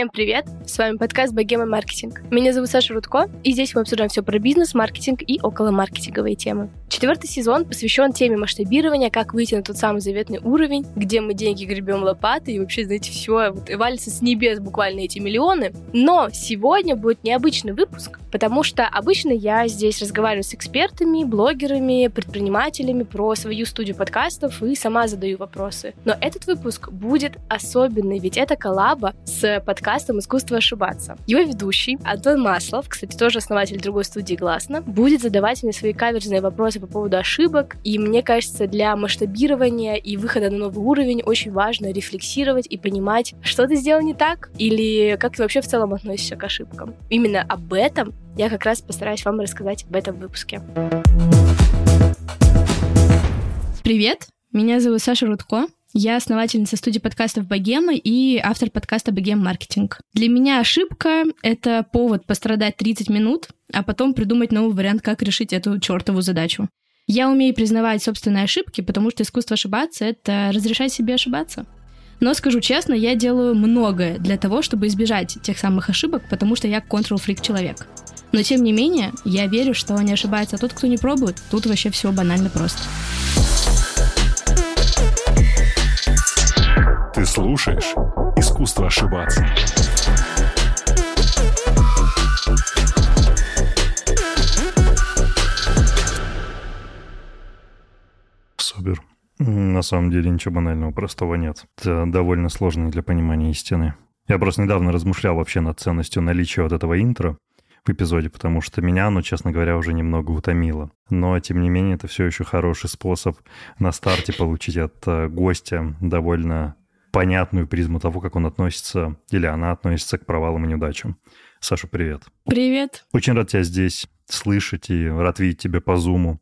Всем привет! С вами подкаст «Богема маркетинг». Меня зовут Саша Рудко, и здесь мы обсуждаем все про бизнес, маркетинг и около маркетинговые темы. Четвертый сезон посвящен теме масштабирования, как выйти на тот самый заветный уровень, где мы деньги гребем лопатой и вообще, знаете, все вот, валится с небес буквально эти миллионы. Но сегодня будет необычный выпуск, потому что обычно я здесь разговариваю с экспертами, блогерами, предпринимателями про свою студию подкастов и сама задаю вопросы. Но этот выпуск будет особенный, ведь это коллаба с подкастом «Искусство ошибаться». Его ведущий Антон Маслов, кстати, тоже основатель другой студии «Гласно», будет задавать мне свои каверзные вопросы по поводу ошибок, и мне кажется, для масштабирования и выхода на новый уровень очень важно рефлексировать и понимать, что ты сделал не так, или как ты вообще в целом относишься к ошибкам. Именно об этом я как раз постараюсь вам рассказать в этом выпуске. Привет, меня зовут Саша Рудко, я основательница студии подкастов «Богема» и автор подкаста «Богем Маркетинг». Для меня ошибка — это повод пострадать 30 минут, а потом придумать новый вариант, как решить эту чертову задачу. Я умею признавать собственные ошибки, потому что искусство ошибаться — это разрешать себе ошибаться. Но скажу честно, я делаю многое для того, чтобы избежать тех самых ошибок, потому что я контрол-фрик человек. Но тем не менее, я верю, что не ошибается тот, кто не пробует. Тут вообще все банально просто. Ты слушаешь «Искусство ошибаться». Супер. На самом деле ничего банального, простого нет. Это довольно сложно для понимания истины. Я просто недавно размышлял вообще над ценностью наличия вот этого интро в эпизоде, потому что меня оно, честно говоря, уже немного утомило. Но, тем не менее, это все еще хороший способ на старте получить от э, гостя довольно понятную призму того, как он относится или она относится к провалам и неудачам. Саша, привет. Привет. Очень рад тебя здесь слышать и рад видеть тебя по зуму.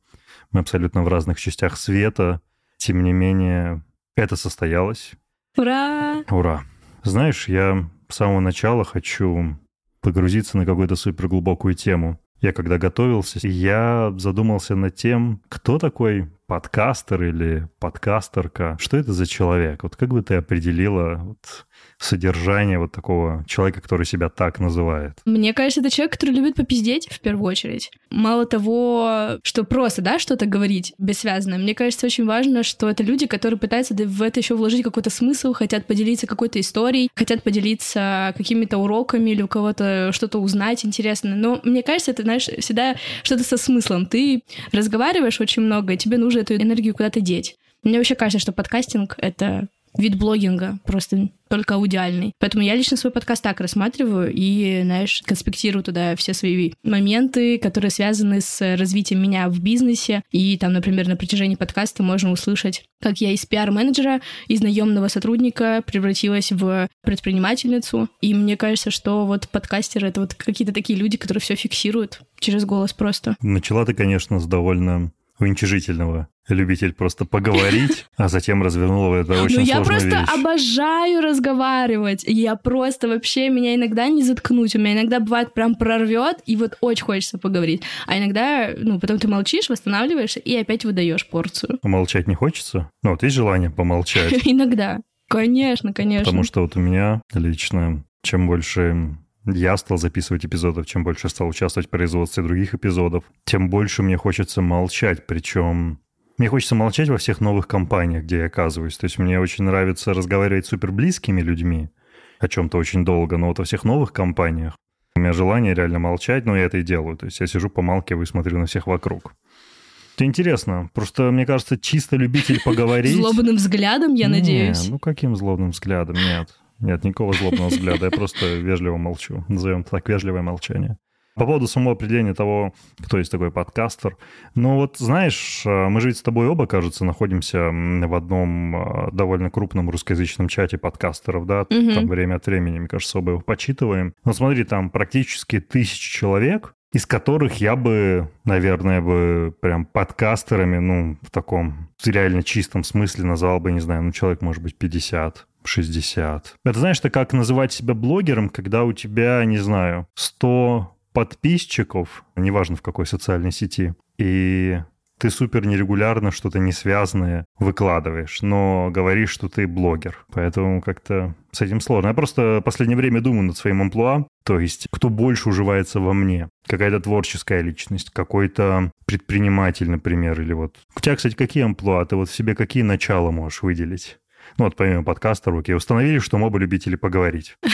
Мы абсолютно в разных частях света. Тем не менее, это состоялось. Ура! Ура! Знаешь, я с самого начала хочу погрузиться на какую-то суперглубокую тему. Я когда готовился, я задумался над тем, кто такой подкастер или подкастерка. Что это за человек? Вот как бы ты определила вот содержание вот такого человека, который себя так называет? Мне кажется, это человек, который любит попиздеть в первую очередь. Мало того, что просто, да, что-то говорить бессвязно, мне кажется, очень важно, что это люди, которые пытаются в это еще вложить какой-то смысл, хотят поделиться какой-то историей, хотят поделиться какими-то уроками или у кого-то что-то узнать интересно. Но мне кажется, это, знаешь, всегда что-то со смыслом. Ты разговариваешь очень много, и тебе нужно эту энергию куда-то деть. Мне вообще кажется, что подкастинг — это вид блогинга, просто только аудиальный. Поэтому я лично свой подкаст так рассматриваю и, знаешь, конспектирую туда все свои моменты, которые связаны с развитием меня в бизнесе. И там, например, на протяжении подкаста можно услышать, как я из пиар-менеджера, из наемного сотрудника превратилась в предпринимательницу. И мне кажется, что вот подкастеры — это вот какие-то такие люди, которые все фиксируют через голос просто. Начала ты, конечно, с довольно уничижительного любитель просто поговорить, а затем развернула это очень Ну, я просто вещь. обожаю разговаривать. Я просто вообще, меня иногда не заткнуть. У меня иногда бывает прям прорвет, и вот очень хочется поговорить. А иногда, ну, потом ты молчишь, восстанавливаешься и опять выдаешь порцию. Молчать не хочется? Ну, вот есть желание помолчать? Иногда. Конечно, конечно. Потому что вот у меня лично, чем больше я стал записывать эпизодов, чем больше стал участвовать в производстве других эпизодов, тем больше мне хочется молчать. Причем мне хочется молчать во всех новых компаниях, где я оказываюсь. То есть мне очень нравится разговаривать с суперблизкими людьми о чем-то очень долго, но вот во всех новых компаниях у меня желание реально молчать, но я это и делаю. То есть я сижу, помалкиваю и смотрю на всех вокруг. Это интересно. Просто, мне кажется, чисто любитель поговорить... Злобным взглядом, я надеюсь. Не, ну каким злобным взглядом? Нет. Нет, никакого злобного взгляда. Я просто вежливо молчу. Назовем так вежливое молчание. По поводу самого определения того, кто есть такой подкастер. Ну вот, знаешь, э, мы же ведь с тобой оба, кажется, находимся в одном э, довольно крупном русскоязычном чате подкастеров, да, Мгм. там время от времени, мне кажется, оба его почитываем. Но смотри, там практически тысячи человек, из которых я бы, наверное, бы прям подкастерами, ну, в таком реально чистом смысле назвал бы, не знаю, ну, человек, может быть, 50, 60. Это, знаешь, это как называть себя блогером, когда у тебя, не знаю, 100 подписчиков, неважно в какой социальной сети, и ты супер нерегулярно что-то несвязанное выкладываешь, но говоришь, что ты блогер. Поэтому как-то с этим сложно. Я просто в последнее время думаю над своим амплуа, то есть кто больше уживается во мне. Какая-то творческая личность, какой-то предприниматель, например, или вот... У тебя, кстати, какие амплуа? Ты вот в себе какие начала можешь выделить? Ну вот помимо подкаста руки установили, что мы оба любители поговорить.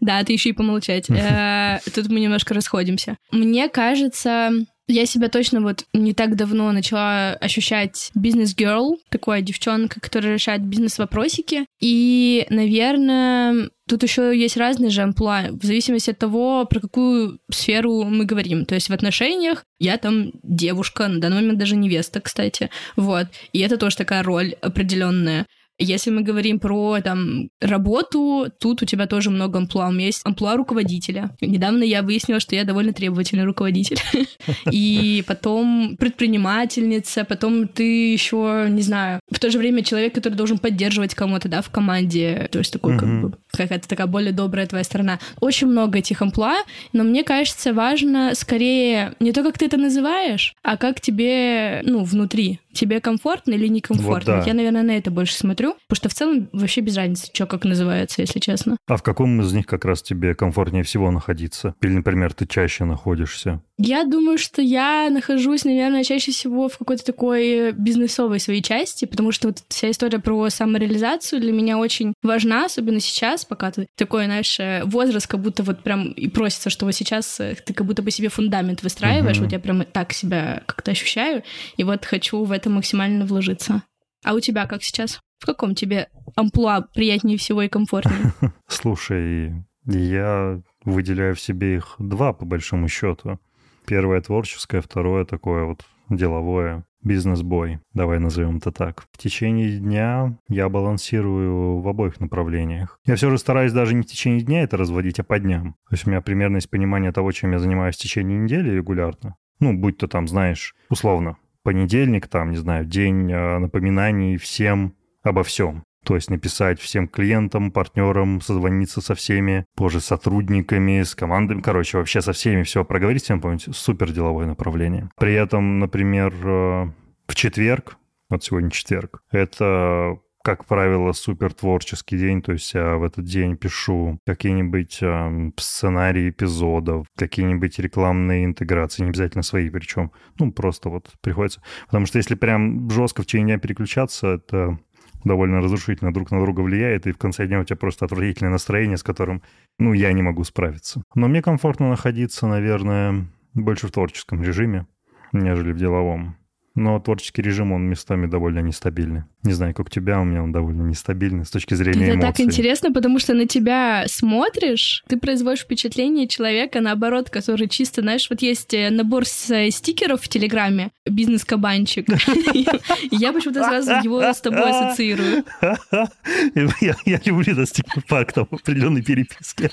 Да, ты еще и помолчать. Э, тут мы немножко расходимся. Мне кажется, я себя точно вот не так давно начала ощущать бизнес-герл, такая девчонка, которая решает бизнес-вопросики. И, наверное, Тут еще есть разные же амплуа, в зависимости от того, про какую сферу мы говорим. То есть в отношениях я там девушка, на данный момент даже невеста, кстати. Вот. И это тоже такая роль определенная. Если мы говорим про там работу, тут у тебя тоже много амплуа. У меня есть амплуа руководителя. Недавно я выяснила, что я довольно требовательный руководитель. И потом предпринимательница, потом ты еще, не знаю, в то же время человек, который должен поддерживать кому-то, да, в команде. То есть такой как бы какая-то такая более добрая твоя сторона. Очень много этих амплуа, но мне кажется, важно скорее не то, как ты это называешь, а как тебе, ну, внутри тебе комфортно или некомфортно. Вот да. Я, наверное, на это больше смотрю, потому что в целом вообще без разницы, что как называется, если честно. А в каком из них как раз тебе комфортнее всего находиться? Или, например, ты чаще находишься? Я думаю, что я нахожусь, наверное, чаще всего в какой-то такой бизнесовой своей части, потому что вот вся история про самореализацию для меня очень важна, особенно сейчас, пока ты такой, знаешь, э, возраст, как будто вот прям и просится, что вот сейчас э, ты как будто бы себе фундамент выстраиваешь, uh-huh. вот я прям так себя как-то ощущаю, и вот хочу в это максимально вложиться. А у тебя как сейчас? В каком тебе амплуа приятнее всего и комфортнее? Слушай, я выделяю в себе их два, по большому счету. Первое творческое, второе такое вот деловое. Бизнес-бой, давай назовем это так. В течение дня я балансирую в обоих направлениях. Я все же стараюсь даже не в течение дня это разводить, а по дням. То есть у меня примерно есть понимание того, чем я занимаюсь в течение недели регулярно. Ну, будь то там, знаешь, условно, понедельник, там, не знаю, день э, напоминаний всем обо всем. То есть написать всем клиентам, партнерам, созвониться со всеми, позже сотрудниками, с командами, короче, вообще со всеми все проговорить, всем помнить, супер деловое направление. При этом, например, э, в четверг, вот сегодня четверг, это как правило, супер творческий день, то есть я в этот день пишу какие-нибудь э, сценарии эпизодов, какие-нибудь рекламные интеграции, не обязательно свои причем, ну, просто вот приходится. Потому что если прям жестко в течение дня переключаться, это довольно разрушительно друг на друга влияет, и в конце дня у тебя просто отвратительное настроение, с которым, ну, я не могу справиться. Но мне комфортно находиться, наверное, больше в творческом режиме, нежели в деловом. Но творческий режим, он местами довольно нестабильный. Не знаю, как у тебя, у меня он довольно нестабильный с точки зрения Это эмоций. так интересно, потому что на тебя смотришь, ты производишь впечатление человека, наоборот, который чисто, знаешь, вот есть э, набор э, стикеров в Телеграме, бизнес-кабанчик. Я почему-то сразу его с тобой ассоциирую. Я люблю этот стикер-пак там в определенной переписке.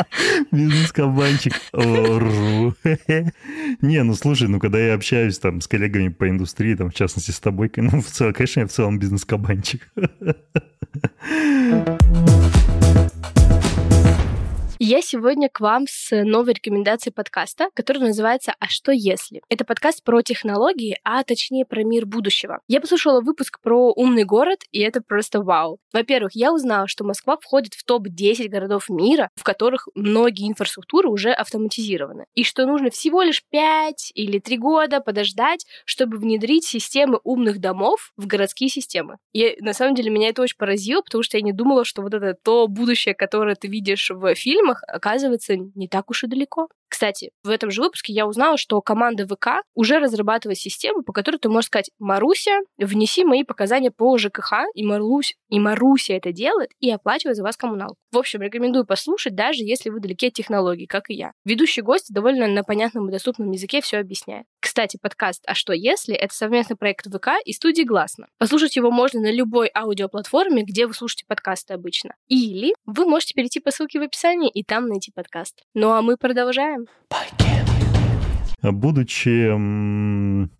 Бизнес-кабанчик. Не, ну слушай, ну когда я общаюсь там с коллегами по индустрии, индустрии, там, в частности, с тобой. Ну, в целом, конечно, я в целом бизнес-кабанчик. Я сегодня к вам с новой рекомендацией подкаста, который называется «А что если?». Это подкаст про технологии, а точнее про мир будущего. Я послушала выпуск про умный город, и это просто вау. Во-первых, я узнала, что Москва входит в топ-10 городов мира, в которых многие инфраструктуры уже автоматизированы, и что нужно всего лишь 5 или 3 года подождать, чтобы внедрить системы умных домов в городские системы. И на самом деле меня это очень поразило, потому что я не думала, что вот это то будущее, которое ты видишь в фильме, оказывается не так уж и далеко. Кстати, в этом же выпуске я узнала, что команда ВК уже разрабатывает систему, по которой ты можешь сказать, Маруся, внеси мои показания по ЖКХ, и, Марусь, и Маруся это делает и оплачивает за вас коммуналку. В общем, рекомендую послушать, даже если вы далеки от технологий, как и я. Ведущий гость довольно на понятном и доступном языке все объясняет. Кстати, подкаст «А что если?» — это совместный проект ВК и студии «Гласно». Послушать его можно на любой аудиоплатформе, где вы слушаете подкасты обычно. Или вы можете перейти по ссылке в описании и там найти подкаст. Ну а мы продолжаем. Будучи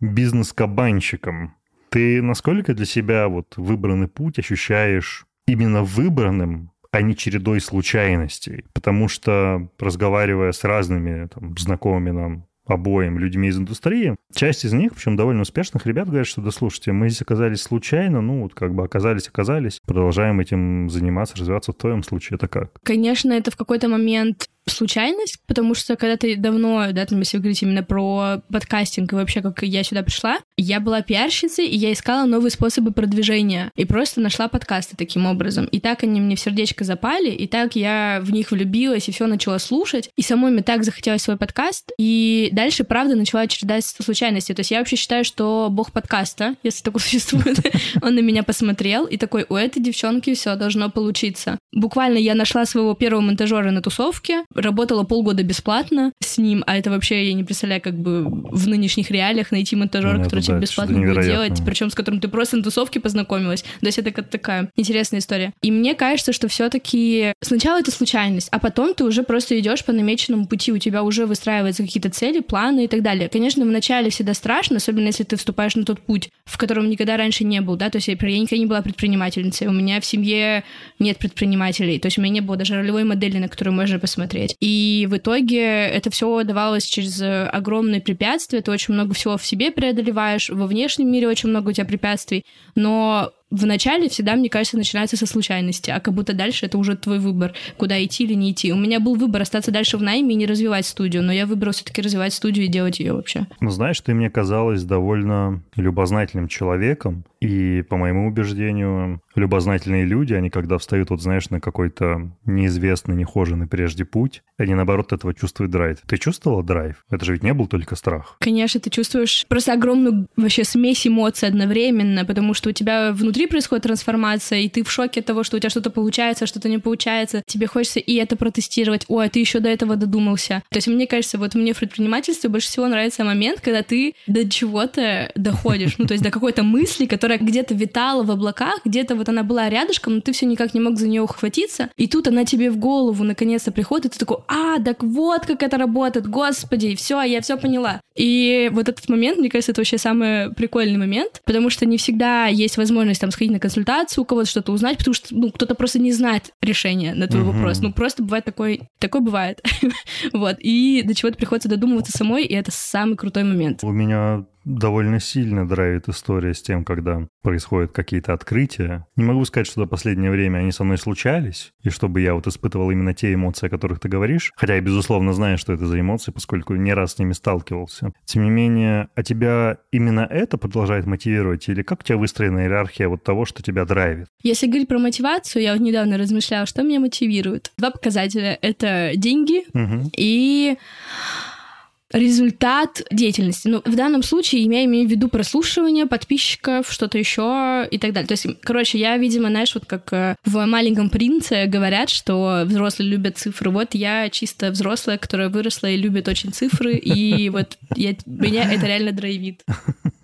бизнес-кабанщиком, ты насколько для себя вот выбранный путь ощущаешь именно выбранным, а не чередой случайностей? Потому что, разговаривая с разными там, знакомыми нам обоим людьми из индустрии. Часть из них, причем довольно успешных ребят, говорят, что да слушайте, мы здесь оказались случайно, ну вот как бы оказались, оказались, продолжаем этим заниматься, развиваться. В твоем случае это как? Конечно, это в какой-то момент случайность, потому что когда ты давно, да, там, если вы говорите именно про подкастинг и вообще, как я сюда пришла, я была пиарщицей, и я искала новые способы продвижения, и просто нашла подкасты таким образом. И так они мне в сердечко запали, и так я в них влюбилась, и все начала слушать, и самой мне так захотелось свой подкаст, и дальше, правда, начала чередать случайности. То есть я вообще считаю, что бог подкаста, если такой существует, он на меня посмотрел, и такой, у этой девчонки все должно получиться. Буквально я нашла своего первого монтажера на тусовке, работала полгода бесплатно с ним, а это вообще я не представляю, как бы в нынешних реалиях найти монтажера, ну, который тебе бесплатно будет делать, причем с которым ты просто на тусовке познакомилась. То есть это как такая интересная история. И мне кажется, что все-таки сначала это случайность, а потом ты уже просто идешь по намеченному пути, у тебя уже выстраиваются какие-то цели, планы и так далее. Конечно, вначале всегда страшно, особенно если ты вступаешь на тот путь, в котором никогда раньше не был, да, то есть я, я никогда не была предпринимательницей, у меня в семье нет предпринимателей, то есть у меня не было даже ролевой модели, на которую можно посмотреть делать. И в итоге это все давалось через огромные препятствия, ты очень много всего в себе преодолеваешь, во внешнем мире очень много у тебя препятствий, но в начале всегда, мне кажется, начинается со случайности, а как будто дальше это уже твой выбор, куда идти или не идти. У меня был выбор остаться дальше в найме и не развивать студию, но я выбрал все-таки развивать студию и делать ее вообще. Ну, знаешь, ты мне казалась довольно любознательным человеком, и, по моему убеждению, любознательные люди, они когда встают, вот знаешь, на какой-то неизвестный, нехоженный прежде путь, они, наоборот, этого чувствуют драйв. Ты чувствовала драйв? Это же ведь не был только страх. Конечно, ты чувствуешь просто огромную вообще смесь эмоций одновременно, потому что у тебя внутри происходит трансформация, и ты в шоке от того, что у тебя что-то получается, что-то не получается. Тебе хочется и это протестировать. Ой, а ты еще до этого додумался. То есть мне кажется, вот мне в предпринимательстве больше всего нравится момент, когда ты до чего-то доходишь. Ну, то есть до какой-то мысли, которая где-то витала в облаках, где-то вот она была рядышком, но ты все никак не мог за нее ухватиться. И тут она тебе в голову наконец-то приходит, и ты такой, а, так вот как это работает, господи, все, я все поняла. И вот этот момент, мне кажется, это вообще самый прикольный момент, потому что не всегда есть возможность там сходить на консультацию, у кого-то что-то узнать, потому что ну, кто-то просто не знает решения на твой uh-huh. вопрос. Ну, просто бывает такой, такой бывает. вот. И до чего-то приходится додумываться самой, и это самый крутой момент. У меня довольно сильно драйвит история с тем, когда происходят какие-то открытия. Не могу сказать, что за последнее время они со мной случались, и чтобы я вот испытывал именно те эмоции, о которых ты говоришь, хотя я, безусловно, знаю, что это за эмоции, поскольку не раз с ними сталкивался. Тем не менее, а тебя именно это продолжает мотивировать, или как у тебя выстроена иерархия вот того, что тебя драйвит? Если говорить про мотивацию, я вот недавно размышляла, что меня мотивирует. Два показателя — это деньги угу. и результат деятельности. Ну, в данном случае я имею в виду прослушивание подписчиков, что-то еще и так далее. То есть, короче, я, видимо, знаешь, вот как э, в «Маленьком принце» говорят, что взрослые любят цифры. Вот я чисто взрослая, которая выросла и любит очень цифры, и вот меня это реально драйвит.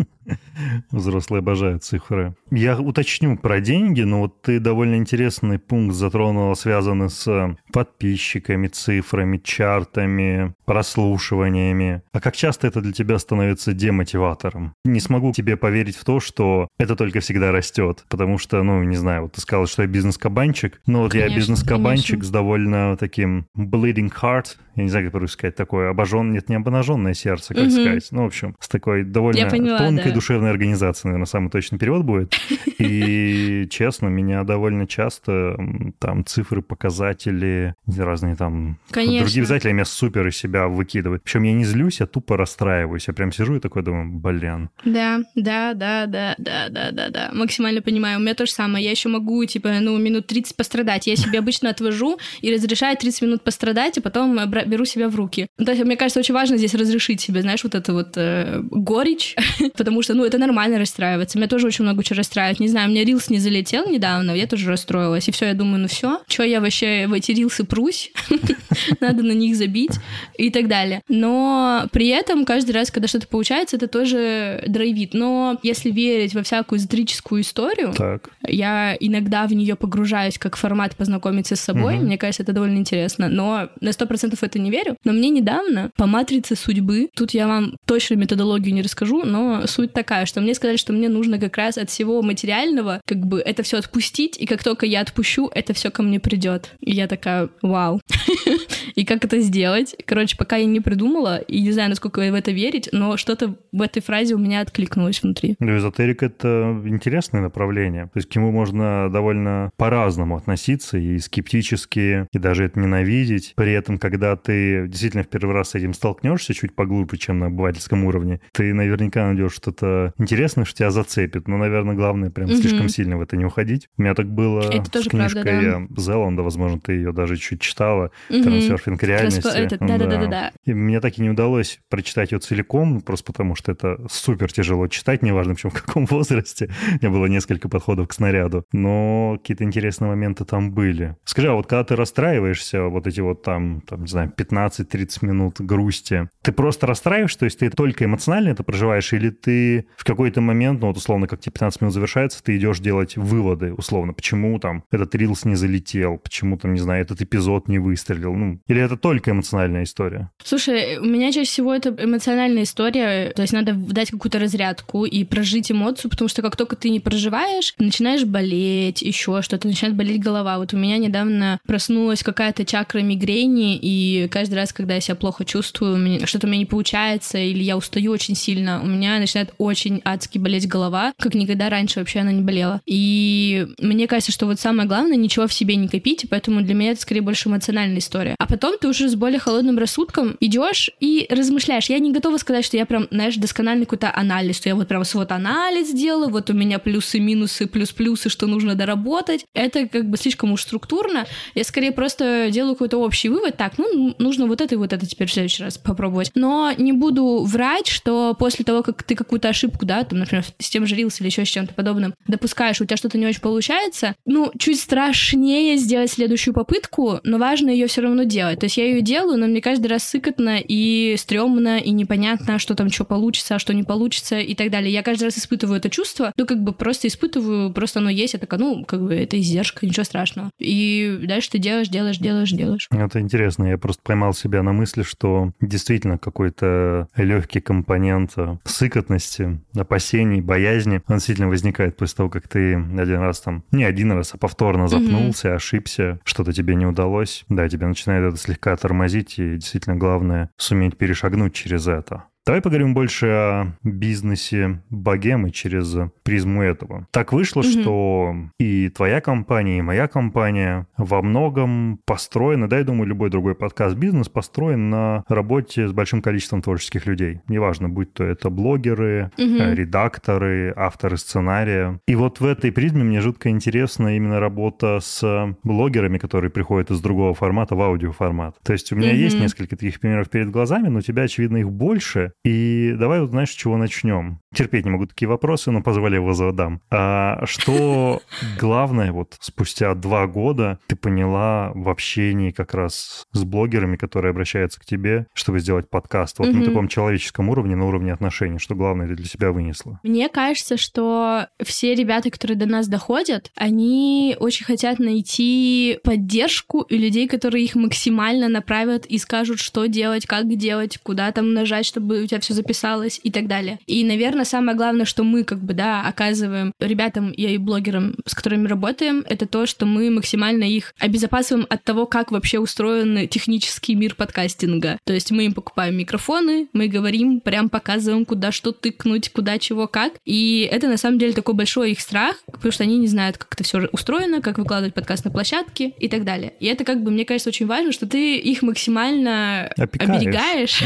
Взрослые обожают цифры. Я уточню про деньги, но вот ты довольно интересный пункт затронула, связанный с подписчиками, цифрами, чартами, прослушиваниями. А как часто это для тебя становится демотиватором? Не смогу тебе поверить в то, что это только всегда растет, потому что, ну, не знаю, вот ты сказал, что я бизнес-кабанчик, но вот конечно, я бизнес-кабанчик с довольно таким bleeding heart, я не знаю, как по-русски сказать, такое обожжен, нет, не обнаженное сердце, как угу. сказать, ну, в общем, с такой довольно поняла, тонкой да. душевной организацией, наверное, самый точный перевод будет. И, честно, меня довольно часто там цифры, показатели, разные там Конечно. другие обязательно меня супер из себя выкидывают. Причем я не злюсь, я тупо расстраиваюсь. Я прям сижу и такой думаю, блин. Да, да, да, да, да, да, да, да. Максимально понимаю. У меня то же самое. Я еще могу, типа, ну, минут 30 пострадать. Я себе обычно отвожу и разрешаю 30 минут пострадать, а потом беру себя в руки. То есть, мне кажется, очень важно здесь разрешить себе, знаешь, вот это вот э, горечь, потому что, ну, это нормально расстраиваться. Меня тоже очень много чего расстраивает. Не знаю, у меня рилс не залетел недавно, я тоже расстроилась. И все, я думаю, ну все, что я вообще в эти рилсы прусь? Надо на них забить и так далее. Но при этом каждый раз, когда что-то получается, это тоже драйвит. Но если верить во всякую эзотерическую историю, так. я иногда в нее погружаюсь как формат познакомиться с собой. Угу. Мне кажется, это довольно интересно. Но на сто процентов это не верю. Но мне недавно по матрице судьбы, тут я вам точно методологию не расскажу, но суть такая, что мне сказали, что мне нужно как раз от всего материального как бы это все отпустить, и как только я отпущу, это все ко мне придет. И я такая, вау. и как это сделать. Короче, пока я не придумала, и не знаю, насколько в это верить, но что-то в этой фразе у меня откликнулось внутри. Ну, эзотерика — это интересное направление. То есть к нему можно довольно по-разному относиться и скептически, и даже это ненавидеть. При этом, когда ты действительно в первый раз с этим столкнешься чуть поглубже, чем на обывательском уровне, ты наверняка найдешь что-то интересное, что тебя зацепит. Но, наверное, главное прям угу. слишком сильно в это не уходить. У меня так было это с тоже книжкой правда, да. Зеланда, возможно, ты ее даже чуть читала, угу. «Трансерфинг реальности». Это, да, да, да, да, да. И мне так и не удалось прочитать ее целиком, просто потому что это супер тяжело читать, неважно, причем в каком возрасте. У меня было несколько подходов к снаряду. Но какие-то интересные моменты там были. Скажи, а вот когда ты расстраиваешься, вот эти вот там, там не знаю, 15-30 минут грусти, ты просто расстраиваешься, то есть ты только эмоционально это проживаешь, или ты в какой-то момент, ну вот условно, как тебе 15 минут завершается, ты идешь делать выводы, условно, почему там этот рилс не залетел, почему там, не знаю, этот эпизод не выстрелил, ну, или это только эмоциональная история? Слушай, у меня чаще всего это эмоциональная история, то есть надо дать какую-то разрядку и прожить эмоцию, потому что как только ты не проживаешь, начинаешь болеть, еще что-то, начинает болеть голова. Вот у меня недавно проснулась какая-то чакра мигрени, и каждый раз, когда я себя плохо чувствую, что-то у меня не получается, или я устаю очень сильно, у меня начинает очень адски болеть голова, как никогда раньше вообще она не болела. И мне кажется, что вот самое главное, ничего в себе не копить, поэтому для меня это скорее больше эмоциональная история. А потом ты уже с более холодным рассудком идешь и размышляешь. Я не готова сказать, что я прям, знаешь, доскональный какой-то анализ, что я вот прям вот анализ делаю, вот у меня плюсы, минусы, плюс-плюсы, что нужно доработать. Это как бы слишком уж структурно. Я скорее просто делаю какой-то общий вывод. Так, ну, нужно вот это и вот это теперь в следующий раз попробовать. Но не буду врать, что после того, как ты какую-то ошибку, да, там, например, с тем же Reels или еще с чем-то подобным, допускаешь, у тебя что-то не очень получается, ну, чуть страшнее сделать следующую попытку, но важно ее все равно делать. То есть я ее делаю, но мне каждый раз сыкотно и стрёмно, и непонятно, что там что получится, а что не получится и так далее. Я каждый раз испытываю это чувство, ну, как бы просто испытываю, просто оно есть, я такая, ну, как бы это издержка, ничего страшного. И дальше ты делаешь, делаешь, делаешь, делаешь. Это интересно. Я просто поймал себя на мысли, что действительно какой-то легкий компонент сыкотности, опасений, боязни, он действительно возникает после того, как ты один раз там, не один раз, а повторно запнулся, mm-hmm. ошибся, что-то тебе не удалось. Да, тебя начинает это слегка тормозить, и действительно главное суметь перешагнуть через это. Давай поговорим больше о бизнесе богемы через призму этого. Так вышло, угу. что и твоя компания, и моя компания во многом построены, да, я думаю, любой другой подкаст-бизнес построен на работе с большим количеством творческих людей. Неважно, будь то это блогеры, угу. редакторы, авторы сценария. И вот в этой призме мне жутко интересна именно работа с блогерами, которые приходят из другого формата в аудиоформат. То есть у меня угу. есть несколько таких примеров перед глазами, но у тебя, очевидно, их больше. И давай вот знаешь, с чего начнем. Терпеть не могу такие вопросы, но позволь его задам. А что главное вот спустя два года ты поняла в общении как раз с блогерами, которые обращаются к тебе, чтобы сделать подкаст вот mm-hmm. на таком человеческом уровне, на уровне отношений? Что главное ты для себя вынесла? Мне кажется, что все ребята, которые до нас доходят, они очень хотят найти поддержку и людей, которые их максимально направят и скажут, что делать, как делать, куда там нажать, чтобы у тебя все записалось и так далее. И, наверное, самое главное, что мы как бы, да, оказываем ребятам и блогерам, с которыми работаем, это то, что мы максимально их обезопасиваем от того, как вообще устроен технический мир подкастинга. То есть мы им покупаем микрофоны, мы говорим, прям показываем, куда что тыкнуть, куда чего как. И это на самом деле такой большой их страх, потому что они не знают, как это все устроено, как выкладывать подкаст на площадке и так далее. И это как бы, мне кажется, очень важно, что ты их максимально Опекаешь. оберегаешь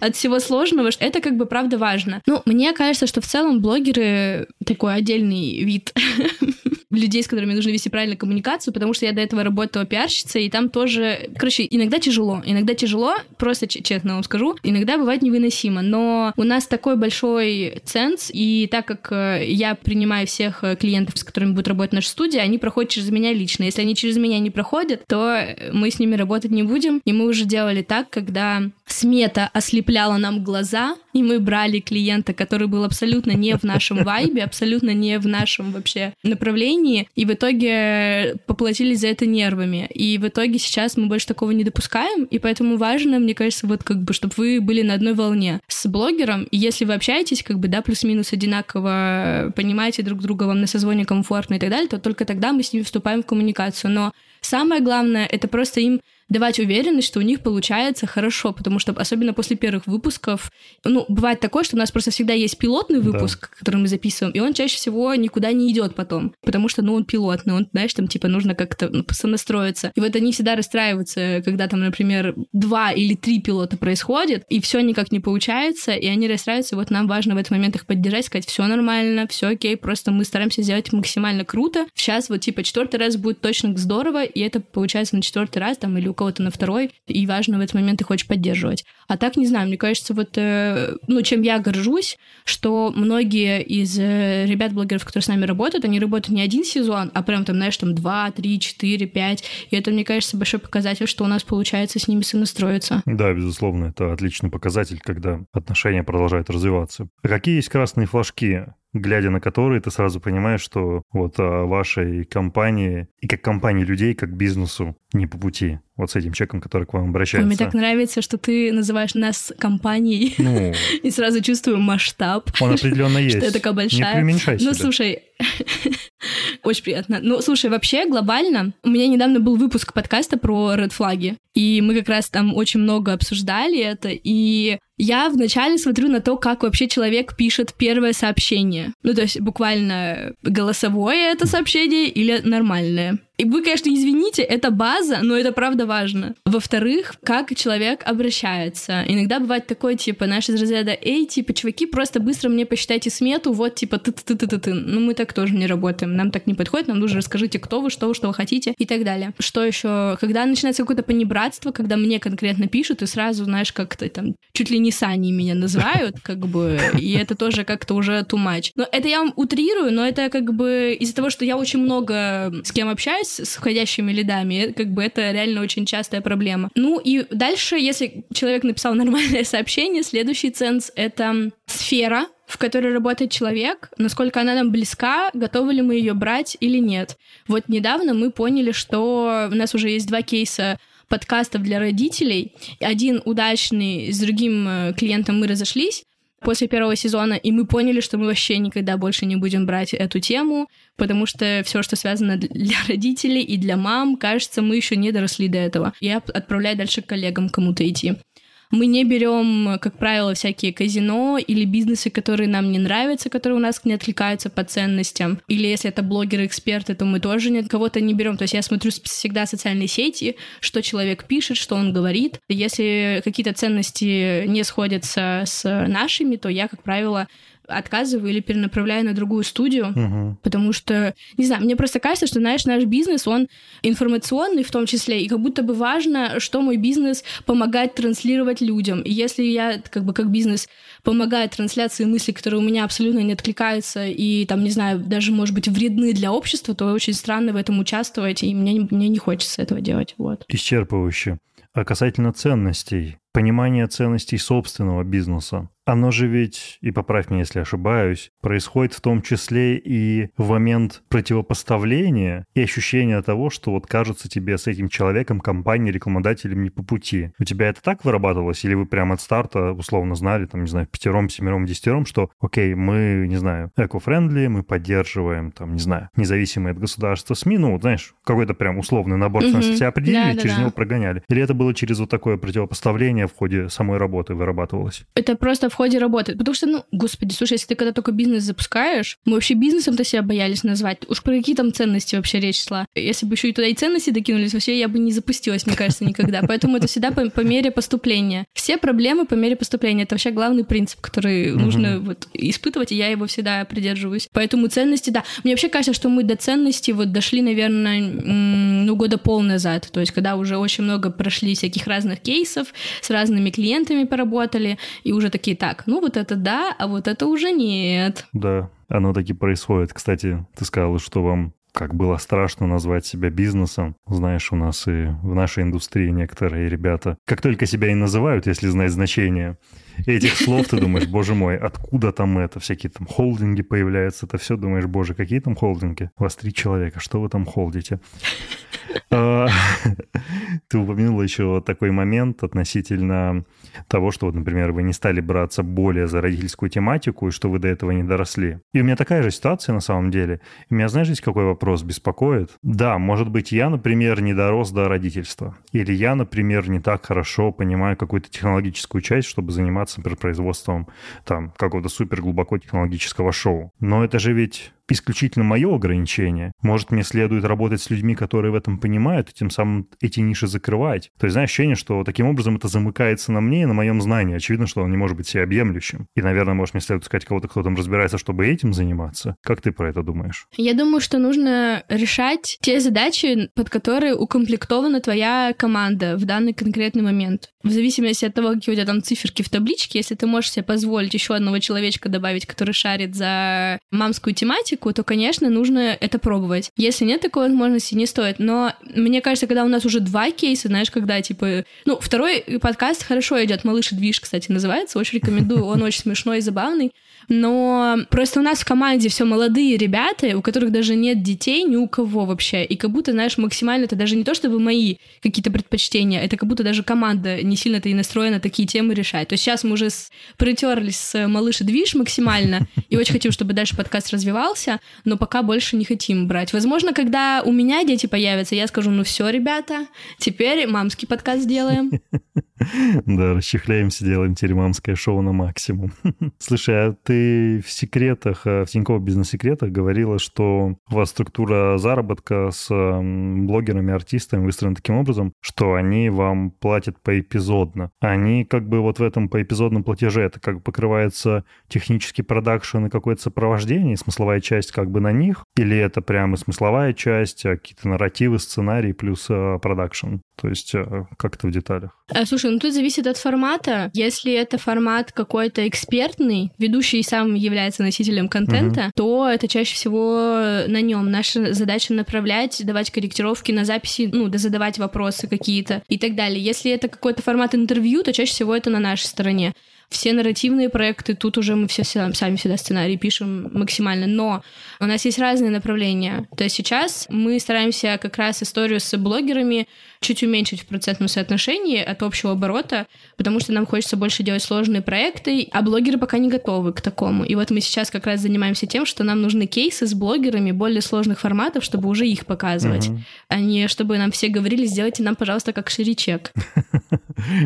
да. от всего сложного, потому что это как бы правда важно. Ну, мне кажется, что в целом блогеры такой отдельный вид людей, с которыми нужно вести правильную коммуникацию, потому что я до этого работала пиарщицей, и там тоже... Короче, иногда тяжело. Иногда тяжело, просто честно вам скажу. Иногда бывает невыносимо. Но у нас такой большой ценз, и так как э, я принимаю всех э, клиентов, с которыми будет работать наша студия, они проходят через меня лично. Если они через меня не проходят, то мы с ними работать не будем. И мы уже делали так, когда смета ослепляла нам глаза, и мы брали клиента, который был абсолютно не в нашем вайбе, абсолютно не в нашем вообще направлении, и в итоге поплатились за это нервами. И в итоге сейчас мы больше такого не допускаем, и поэтому важно, мне кажется, вот как бы, чтобы вы были на одной волне с блогером, и если вы общаетесь, как бы, да, плюс-минус одинаково, понимаете друг друга, вам на созвоне комфортно и так далее, то только тогда мы с ними вступаем в коммуникацию. Но Самое главное, это просто им давать уверенность, что у них получается хорошо, потому что особенно после первых выпусков, ну, бывает такое, что у нас просто всегда есть пилотный выпуск, да. который мы записываем, и он чаще всего никуда не идет потом, потому что, ну, он пилотный, он, знаешь, там, типа, нужно как-то ну, сонастроиться. И вот они всегда расстраиваются, когда там, например, два или три пилота происходит, и все никак не получается, и они расстраиваются, вот нам важно в этот момент их поддержать, сказать, все нормально, все окей, просто мы стараемся сделать максимально круто. Сейчас вот, типа, четвертый раз будет точно здорово, и это получается на четвертый раз, там, или кого-то на второй, и важно в этот момент их очень поддерживать. А так, не знаю, мне кажется, вот, э, ну, чем я горжусь, что многие из э, ребят-блогеров, которые с нами работают, они работают не один сезон, а прям там, знаешь, там два, три, четыре, пять, и это, мне кажется, большой показатель, что у нас получается с ними сонастроиться. Да, безусловно, это отличный показатель, когда отношения продолжают развиваться. А какие есть красные флажки глядя на которые ты сразу понимаешь, что вот а, вашей компании и как компании людей, как бизнесу не по пути вот с этим человеком, который к вам обращается. Мне так нравится, что ты называешь нас компанией, ну, и сразу чувствую масштаб. Он определенно есть. Что я такая большая. Не преуменьшай Ну, слушай, очень приятно. Ну, слушай, вообще, глобально, у меня недавно был выпуск подкаста про red флаги, и мы как раз там очень много обсуждали это, и я вначале смотрю на то, как вообще человек пишет первое сообщение. Ну, то есть буквально голосовое это сообщение или нормальное. И вы, конечно, извините, это база, но это правда важно. Во-вторых, как человек обращается. Иногда бывает такое, типа, знаешь, из разряда, эй, типа, чуваки, просто быстро мне посчитайте смету, вот, типа, ты ты ты ты ты Ну, мы так тоже не работаем, нам так не подходит, нам нужно расскажите, кто вы, что вы, что вы хотите и так далее. Что еще? Когда начинается какое-то понебратство, когда мне конкретно пишут, и сразу, знаешь, как-то там чуть ли не Сани меня называют, как бы, и это тоже как-то уже too much. Но это я вам утрирую, но это как бы из-за того, что я очень много с кем общаюсь, с входящими лидами, как бы это реально очень частая проблема. Ну и дальше, если человек написал нормальное сообщение, следующий ценз — это сфера, в которой работает человек, насколько она нам близка, готовы ли мы ее брать или нет. Вот недавно мы поняли, что у нас уже есть два кейса подкастов для родителей. Один удачный, с другим э, клиентом мы разошлись, после первого сезона, и мы поняли, что мы вообще никогда больше не будем брать эту тему, потому что все, что связано для родителей и для мам, кажется, мы еще не доросли до этого. Я отправляю дальше коллегам кому-то идти. Мы не берем, как правило, всякие казино или бизнесы, которые нам не нравятся, которые у нас не откликаются по ценностям. Или если это блогеры-эксперты, то мы тоже нет, кого-то не берем. То есть я смотрю всегда социальные сети, что человек пишет, что он говорит. Если какие-то ценности не сходятся с нашими, то я, как правило, отказываю или перенаправляю на другую студию, угу. потому что, не знаю, мне просто кажется, что, знаешь, наш бизнес, он информационный в том числе, и как будто бы важно, что мой бизнес помогает транслировать людям. И если я, как бы, как бизнес помогает трансляции мыслей, которые у меня абсолютно не откликаются и, там, не знаю, даже, может быть, вредны для общества, то очень странно в этом участвовать, и мне, мне не хочется этого делать, вот. Исчерпывающе. А касательно ценностей, понимание ценностей собственного бизнеса. Оно же ведь, и поправь меня, если ошибаюсь, происходит в том числе и в момент противопоставления и ощущения того, что вот кажется тебе с этим человеком, компанией, рекламодателем не по пути. У тебя это так вырабатывалось? Или вы прямо от старта условно знали, там, не знаю, пятером, семером, десятером, что, окей, мы, не знаю, эко-френдли, мы поддерживаем, там, не знаю, независимые от государства СМИ, ну, знаешь, какой-то прям условный набор ценностей mm-hmm. определили, да, через да, него да. прогоняли. Или это было через вот такое противопоставление в ходе самой работы вырабатывалось? Это просто в ходе работы. Потому что, ну, господи, слушай, если ты когда только бизнес запускаешь, мы вообще бизнесом-то себя боялись назвать. Уж про какие там ценности вообще речь шла. Если бы еще и туда и ценности докинулись, вообще я бы не запустилась, мне кажется, никогда. Поэтому это всегда по, по мере поступления. Все проблемы по мере поступления. Это вообще главный принцип, который нужно вот испытывать, и я его всегда придерживаюсь. Поэтому ценности, да. Мне вообще кажется, что мы до ценностей вот дошли, наверное, ну, года пол назад. То есть, когда уже очень много прошли всяких разных кейсов, с разными клиентами поработали, и уже такие, так, ну вот это да, а вот это уже нет. Да, оно таки происходит. Кстати, ты сказала, что вам как было страшно назвать себя бизнесом. Знаешь, у нас и в нашей индустрии некоторые ребята, как только себя и называют, если знать значение этих слов, ты думаешь, боже мой, откуда там это? Всякие там холдинги появляются, это все думаешь, боже, какие там холдинги? У вас три человека, что вы там холдите? А, Ты упомянула еще такой момент относительно того, что, например, вы не стали браться более за родительскую тематику, и что вы до этого не доросли. И у меня такая же ситуация на самом деле. И меня, знаешь, здесь какой вопрос беспокоит? Да, может быть, я, например, не дорос до родительства. Или я, например, не так хорошо понимаю какую-то технологическую часть, чтобы заниматься, например, производством там какого-то супер глубоко технологического шоу. Но это же ведь исключительно мое ограничение. Может, мне следует работать с людьми, которые в этом понимают, и тем самым эти ниши закрывать. То есть, знаешь, ощущение, что таким образом это замыкается на мне и на моем знании. Очевидно, что он не может быть всеобъемлющим. И, наверное, может, мне следует искать кого-то, кто там разбирается, чтобы этим заниматься. Как ты про это думаешь? Я думаю, что нужно решать те задачи, под которые укомплектована твоя команда в данный конкретный момент. В зависимости от того, какие у тебя там циферки в табличке, если ты можешь себе позволить еще одного человечка добавить, который шарит за мамскую тематику, практику, то, конечно, нужно это пробовать. Если нет такой возможности, не стоит. Но мне кажется, когда у нас уже два кейса, знаешь, когда, типа... Ну, второй подкаст хорошо идет. «Малыш и движ», кстати, называется. Очень рекомендую. Он очень смешной и забавный но просто у нас в команде все молодые ребята, у которых даже нет детей ни у кого вообще, и как будто, знаешь, максимально это даже не то, чтобы мои какие-то предпочтения, это как будто даже команда не сильно-то и настроена такие темы решать. То есть сейчас мы уже с... притерлись с малыш и движ максимально, и очень хотим, чтобы дальше подкаст развивался, но пока больше не хотим брать. Возможно, когда у меня дети появятся, я скажу, ну все, ребята, теперь мамский подкаст сделаем. Да, расчехляемся, делаем теремамское шоу на максимум. Слушай, а ты в секретах, э, в Тинькофф бизнес-секретах говорила, что у вас структура заработка с блогерами, артистами выстроена таким образом, что они вам платят поэпизодно. Они как бы вот в этом поэпизодном платеже это как бы покрывается технический продакшн и какое-то сопровождение, смысловая часть как бы на них, или это прямо смысловая часть, а какие-то нарративы, сценарии плюс э, продакшн? То есть э, как это в деталях? Слушай, ну тут зависит от формата. Если это формат какой-то экспертный, ведущий сам является носителем контента, угу. то это чаще всего на нем. Наша задача направлять, давать корректировки на записи, ну, да задавать вопросы какие-то и так далее. Если это какой-то формат интервью, то чаще всего это на нашей стороне все нарративные проекты, тут уже мы все сами всегда сценарий пишем максимально, но у нас есть разные направления. То есть сейчас мы стараемся как раз историю с блогерами чуть уменьшить в процентном соотношении от общего оборота, потому что нам хочется больше делать сложные проекты, а блогеры пока не готовы к такому. И вот мы сейчас как раз занимаемся тем, что нам нужны кейсы с блогерами более сложных форматов, чтобы уже их показывать, uh-huh. а не чтобы нам все говорили, сделайте нам, пожалуйста, как ширичек.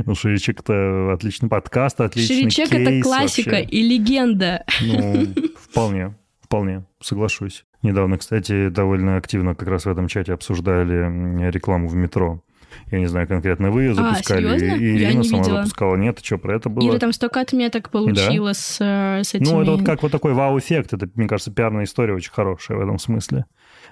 Ну, ширичек — это отличный подкаст, отличный Ширичек — это классика и легенда. Ну, вполне, вполне, соглашусь. Недавно, кстати, довольно активно как раз в этом чате обсуждали рекламу в метро. Я не знаю, конкретно вы ее а, запускали, а, серьезно? и Ирина сама видела. запускала. Нет, что про это было? Или там столько отметок получила да? с, э, с этими... Ну, это вот как вот такой вау-эффект. Это, мне кажется, пиарная история очень хорошая в этом смысле.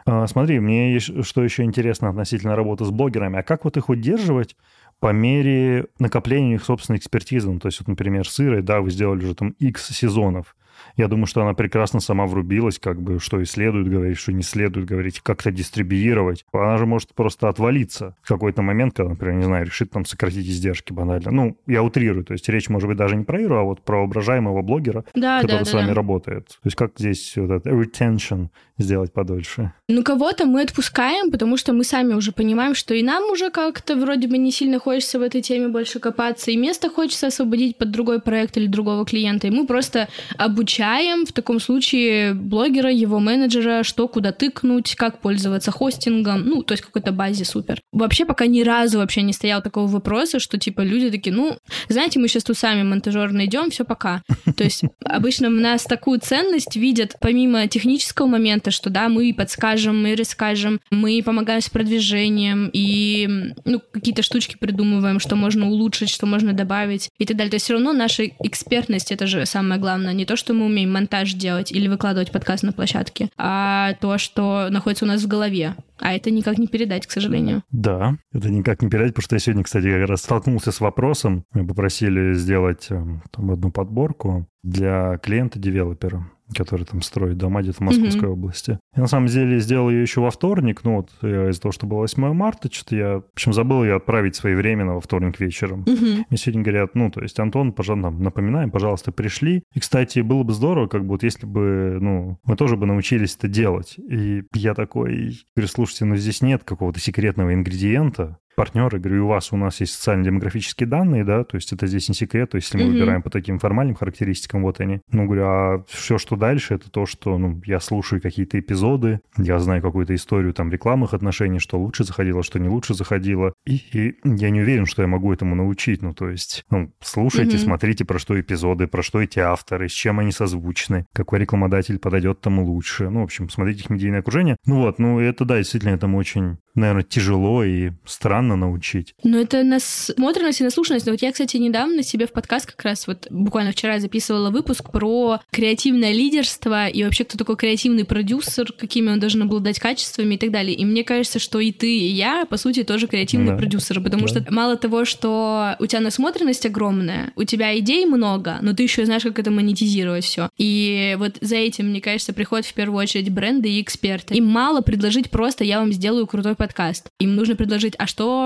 А, смотри, мне есть, что еще интересно относительно работы с блогерами. А как вот их удерживать по мере накопления их собственной экспертизы. Ну, то есть, вот, например, с Ирой, да, вы сделали уже там X сезонов. Я думаю, что она прекрасно сама врубилась, как бы, что и следует говорить, что не следует говорить, как-то дистрибьюировать. Она же может просто отвалиться в какой-то момент, когда, например, не знаю, решит там сократить издержки банально. Ну, я утрирую, то есть речь может быть даже не про Иру, а вот про воображаемого блогера, да, который да, с вами да. работает. То есть как здесь вот этот retention сделать подольше? Ну, кого-то мы отпускаем, потому что мы сами уже понимаем, что и нам уже как-то вроде бы не сильно хочется в этой теме больше копаться, и место хочется освободить под другой проект или другого клиента, и мы просто обучаем в таком случае блогера, его менеджера, что куда тыкнуть, как пользоваться хостингом, ну, то есть какой-то базе супер. Вообще пока ни разу вообще не стоял такого вопроса, что типа люди такие, ну, знаете, мы сейчас тут сами монтажер найдем, все пока. То есть обычно у нас такую ценность видят помимо технического момента, что да, мы подскажем, мы расскажем, мы помогаем с продвижением и ну, какие-то штучки придумываем, что можно улучшить, что можно добавить и так далее. То есть все равно наша экспертность это же самое главное, не то, что мы умеем умеем монтаж делать или выкладывать подкаст на площадке, а то, что находится у нас в голове. А это никак не передать, к сожалению. Да, это никак не передать, потому что я сегодня, кстати, как раз столкнулся с вопросом. Мы попросили сделать эм, там, одну подборку для клиента-девелопера который там строит дома где-то в Московской mm-hmm. области. Я на самом деле сделал ее еще во вторник, ну вот из-за того, что было 8 марта, что-то я, в общем, забыл ее отправить своевременно во вторник вечером. Mm-hmm. Мне сегодня говорят, ну, то есть, Антон, пожалуйста, напоминаем, пожалуйста, пришли. И, кстати, было бы здорово, как бы вот если бы, ну, мы тоже бы научились это делать. И я такой, говорю, слушайте, ну здесь нет какого-то секретного ингредиента, партнеры, говорю, у вас, у нас есть социально-демографические данные, да, то есть это здесь не секрет, то есть если мы mm-hmm. выбираем по таким формальным характеристикам, вот они. Ну, говорю, а все, что дальше, это то, что, ну, я слушаю какие-то эпизоды, я знаю какую-то историю там рекламных отношений, что лучше заходило, что не лучше заходило, и, и я не уверен, что я могу этому научить, ну, то есть, ну, слушайте, mm-hmm. смотрите, про что эпизоды, про что эти авторы, с чем они созвучны, какой рекламодатель подойдет тому лучше, ну, в общем, смотрите их медийное окружение. Ну вот, ну, это, да, действительно, этому очень наверное, тяжело и странно научить. Ну, это насмотренность и наслушанность. Но вот я, кстати, недавно себе в подкаст как раз вот буквально вчера записывала выпуск про креативное лидерство и вообще, кто такой креативный продюсер, какими он должен обладать качествами и так далее. И мне кажется, что и ты, и я, по сути, тоже креативные да. продюсеры, потому да. что мало того, что у тебя насмотренность огромная, у тебя идей много, но ты еще знаешь, как это монетизировать все. И вот за этим, мне кажется, приходят в первую очередь бренды и эксперты. Им мало предложить просто «я вам сделаю крутой подкаст. Им нужно предложить, а что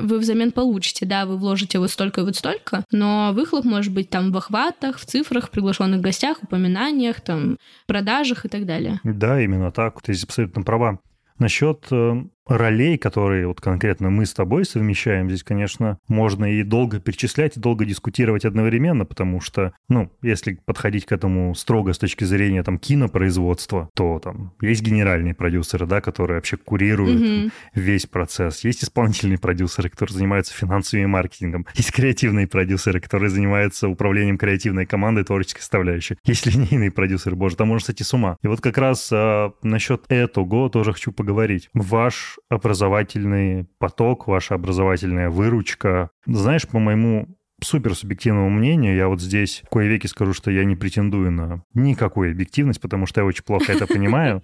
вы взамен получите? Да, вы вложите вот столько и вот столько, но выхлоп может быть там в охватах, в цифрах, приглашенных гостях, упоминаниях, там, продажах и так далее. Да, именно так. Ты здесь абсолютно права. Насчет э, ролей, которые вот конкретно мы с тобой совмещаем, здесь, конечно, можно и долго перечислять, и долго дискутировать одновременно, потому что, ну, если подходить к этому строго с точки зрения там кинопроизводства, то там есть генеральные продюсеры, да, которые вообще курируют mm-hmm. весь процесс, есть исполнительные продюсеры, которые занимаются финансовым и маркетингом, есть креативные продюсеры, которые занимаются управлением креативной командой, творческой составляющей, есть линейные продюсеры, боже, там можно сойти с ума. И вот как раз а, насчет этого тоже хочу поговорить. Ваш образовательный поток, ваша образовательная выручка. Знаешь, по моему супер субъективному мнению, я вот здесь в кое веки скажу, что я не претендую на никакую объективность, потому что я очень плохо это понимаю.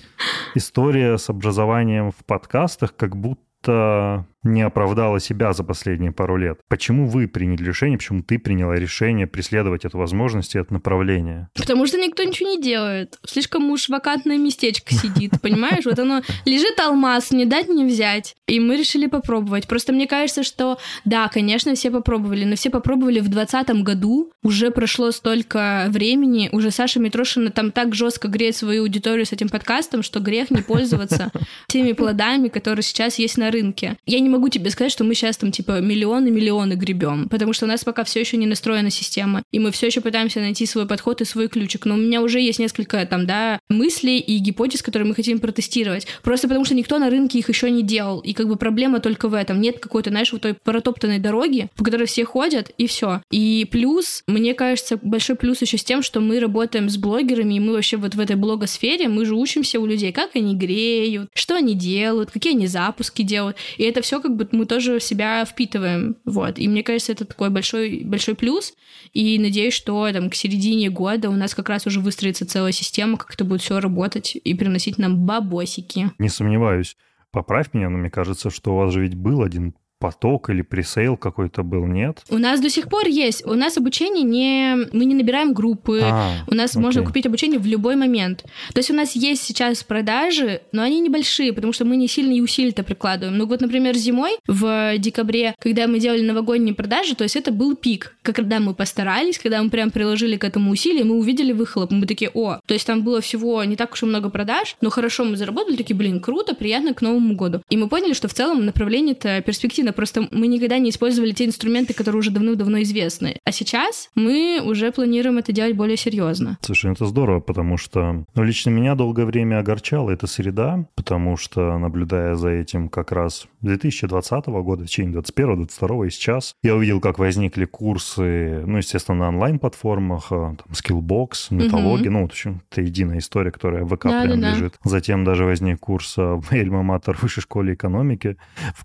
История с образованием в подкастах как будто не оправдала себя за последние пару лет. Почему вы приняли решение, почему ты приняла решение преследовать эту возможность и это направление? Потому что никто ничего не делает. Слишком уж вакантное местечко сидит, понимаешь? Вот оно лежит алмаз, не дать, не взять. И мы решили попробовать. Просто мне кажется, что да, конечно, все попробовали, но все попробовали в 2020 году. Уже прошло столько времени, уже Саша Митрошина там так жестко греет свою аудиторию с этим подкастом, что грех не пользоваться теми плодами, которые сейчас есть на рынке. Я не не могу тебе сказать, что мы сейчас там типа миллионы-миллионы гребем, потому что у нас пока все еще не настроена система, и мы все еще пытаемся найти свой подход и свой ключик. Но у меня уже есть несколько там, да, мыслей и гипотез, которые мы хотим протестировать. Просто потому что никто на рынке их еще не делал. И как бы проблема только в этом. Нет какой-то, знаешь, вот той протоптанной дороги, по которой все ходят, и все. И плюс, мне кажется, большой плюс еще с тем, что мы работаем с блогерами, и мы вообще вот в этой блогосфере, мы же учимся у людей, как они греют, что они делают, какие они запуски делают. И это все как бы мы тоже себя впитываем, вот. И мне кажется, это такой большой, большой плюс, и надеюсь, что там к середине года у нас как раз уже выстроится целая система, как это будет все работать и приносить нам бабосики. Не сомневаюсь. Поправь меня, но мне кажется, что у вас же ведь был один поток или пресейл какой-то был, нет? У нас до сих пор есть. У нас обучение не... Мы не набираем группы. А, у нас окей. можно купить обучение в любой момент. То есть у нас есть сейчас продажи, но они небольшие, потому что мы не сильно и усилия-то прикладываем. Ну вот, например, зимой, в декабре, когда мы делали новогодние продажи, то есть это был пик. Когда мы постарались, когда мы прям приложили к этому усилия, мы увидели выхлоп. Мы такие, о, то есть там было всего не так уж и много продаж, но хорошо мы заработали, такие, блин, круто, приятно к Новому году. И мы поняли, что в целом направление-то перспективно эффективно, просто мы никогда не использовали те инструменты, которые уже давно-давно известны. А сейчас мы уже планируем это делать более серьезно. Слушай, это здорово, потому что ну, лично меня долгое время огорчала эта среда, потому что, наблюдая за этим как раз 2020 года, в течение 21 22 и сейчас, я увидел, как возникли курсы, ну, естественно, на онлайн-платформах, а, там, Skillbox, Металлоги, угу. ну, в общем, это единая история, которая в ВК да, прям да, лежит. Да. Затем даже возник курс а, в Эльма Матер Высшей школе экономики,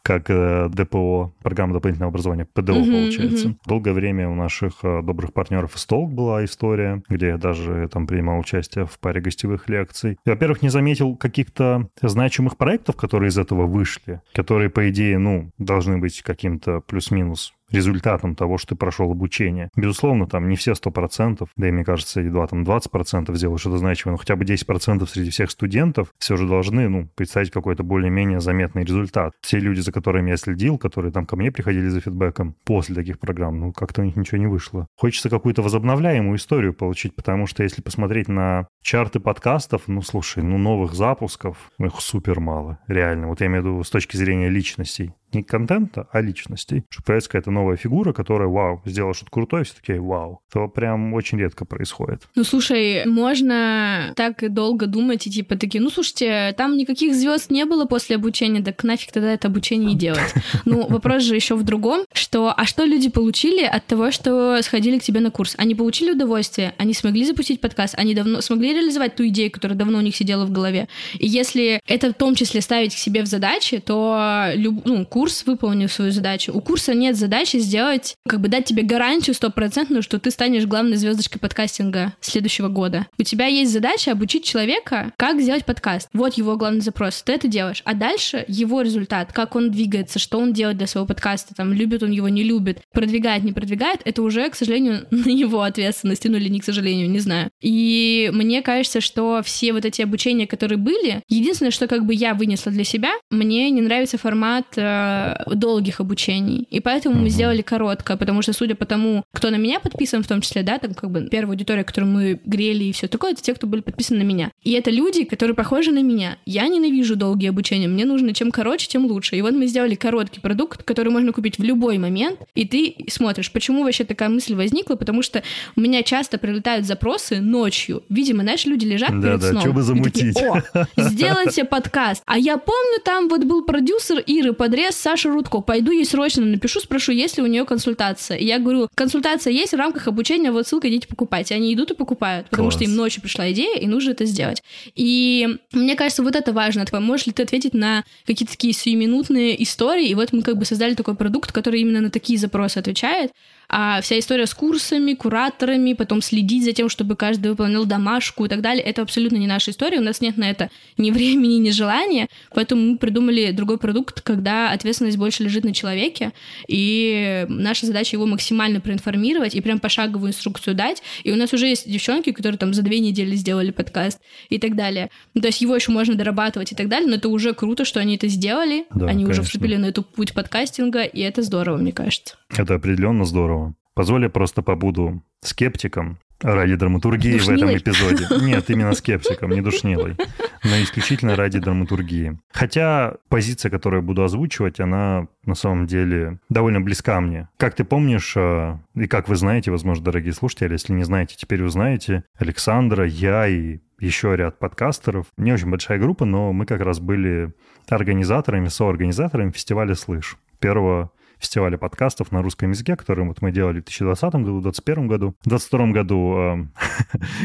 как э, ППО, программа дополнительного образования, ПДО, uh-huh, получается. Uh-huh. Долгое время у наших э, добрых партнеров из Толк была история, где я даже там принимал участие в паре гостевых лекций. Во-первых, не заметил каких-то значимых проектов, которые из этого вышли, которые, по идее, ну, должны быть каким-то плюс-минус результатом того, что ты прошел обучение. Безусловно, там не все 100%, да и мне кажется, едва там 20% сделал что-то значимое, но хотя бы 10% среди всех студентов все же должны, ну, представить какой-то более-менее заметный результат. Все люди, за которыми я следил, которые там ко мне приходили за фидбэком после таких программ, ну, как-то у них ничего не вышло. Хочется какую-то возобновляемую историю получить, потому что если посмотреть на чарты подкастов, ну, слушай, ну, новых запусков, их супер мало, реально. Вот я имею в виду с точки зрения личностей не контента, а личностей. Что появится какая-то новая фигура, которая, вау, сделала что-то крутое, все такие, вау. То прям очень редко происходит. Ну, слушай, можно так долго думать и типа такие, ну, слушайте, там никаких звезд не было после обучения, так нафиг тогда это обучение и делать. Ну, вопрос же еще в другом, что, а что люди получили от того, что сходили к тебе на курс? Они получили удовольствие, они смогли запустить подкаст, они давно смогли реализовать ту идею, которая давно у них сидела в голове. И если это в том числе ставить к себе в задачи, то люб, ну, курс выполнил свою задачу. У курса нет задачи сделать, как бы дать тебе гарантию стопроцентную, что ты станешь главной звездочкой подкастинга следующего года. У тебя есть задача обучить человека, как сделать подкаст. Вот его главный запрос. Ты это делаешь. А дальше его результат, как он двигается, что он делает для своего подкаста, там, любит он его, не любит, продвигает, не продвигает, это уже, к сожалению, на его ответственности, ну или не к сожалению, не знаю. И мне кажется, что все вот эти обучения, которые были, единственное, что как бы я вынесла для себя, мне не нравится формат э, долгих обучений. И поэтому мы сделали короткое, потому что, судя по тому, кто на меня подписан, в том числе, да, там как бы первая аудитория, которую мы грели и все такое, это те, кто были подписаны на меня. И это люди, которые похожи на меня. Я ненавижу долгие обучения, мне нужно чем короче, тем лучше. И вот мы сделали короткий продукт, который можно купить в любой момент, и ты смотришь, почему вообще такая мысль возникла, потому что у меня часто прилетают запросы ночью. Видимо, знаешь, люди лежат да, перед да, сном. что бы замутить. Такие, О, сделайте подкаст. А я помню, там вот был продюсер Иры Подрез Саша Рудко. Пойду ей срочно напишу, спрошу, есть ли у нее консультация. И я говорю, консультация есть в рамках обучения, вот ссылка, идите покупать. И они идут и покупают, потому Класс. что им ночью пришла идея, и нужно это сделать. И мне кажется, вот это важно. Типа, можешь ли ты ответить на какие-то такие сиюминутные истории? И вот мы как бы создали такой продукт, который именно на такие запросы отвечает. А вся история с курсами, кураторами, потом следить за тем, чтобы каждый выполнял домашку и так далее, это абсолютно не наша история. У нас нет на это ни времени, ни желания. Поэтому мы придумали другой продукт, когда ответственность больше лежит на человеке, и наша задача его максимально проинформировать и прям пошаговую инструкцию дать. И у нас уже есть девчонки, которые там за две недели сделали подкаст и так далее. Ну, то есть его еще можно дорабатывать и так далее, но это уже круто, что они это сделали. Да, они конечно. уже вступили на эту путь подкастинга, и это здорово, мне кажется. Это определенно здорово. Позволь я просто побуду скептиком ради драматургии душнилой? в этом эпизоде. Нет, именно скептиком, не душнилой, но исключительно ради драматургии. Хотя позиция, которую я буду озвучивать, она на самом деле довольно близка мне. Как ты помнишь, э, и как вы знаете, возможно, дорогие слушатели, если не знаете, теперь узнаете, Александра, я и еще ряд подкастеров. Не очень большая группа, но мы как раз были организаторами, соорганизаторами фестиваля «Слышь». Первого фестиваля подкастов на русском языке, который вот мы делали в 2020 году, в 2021 году. В 2022 году э,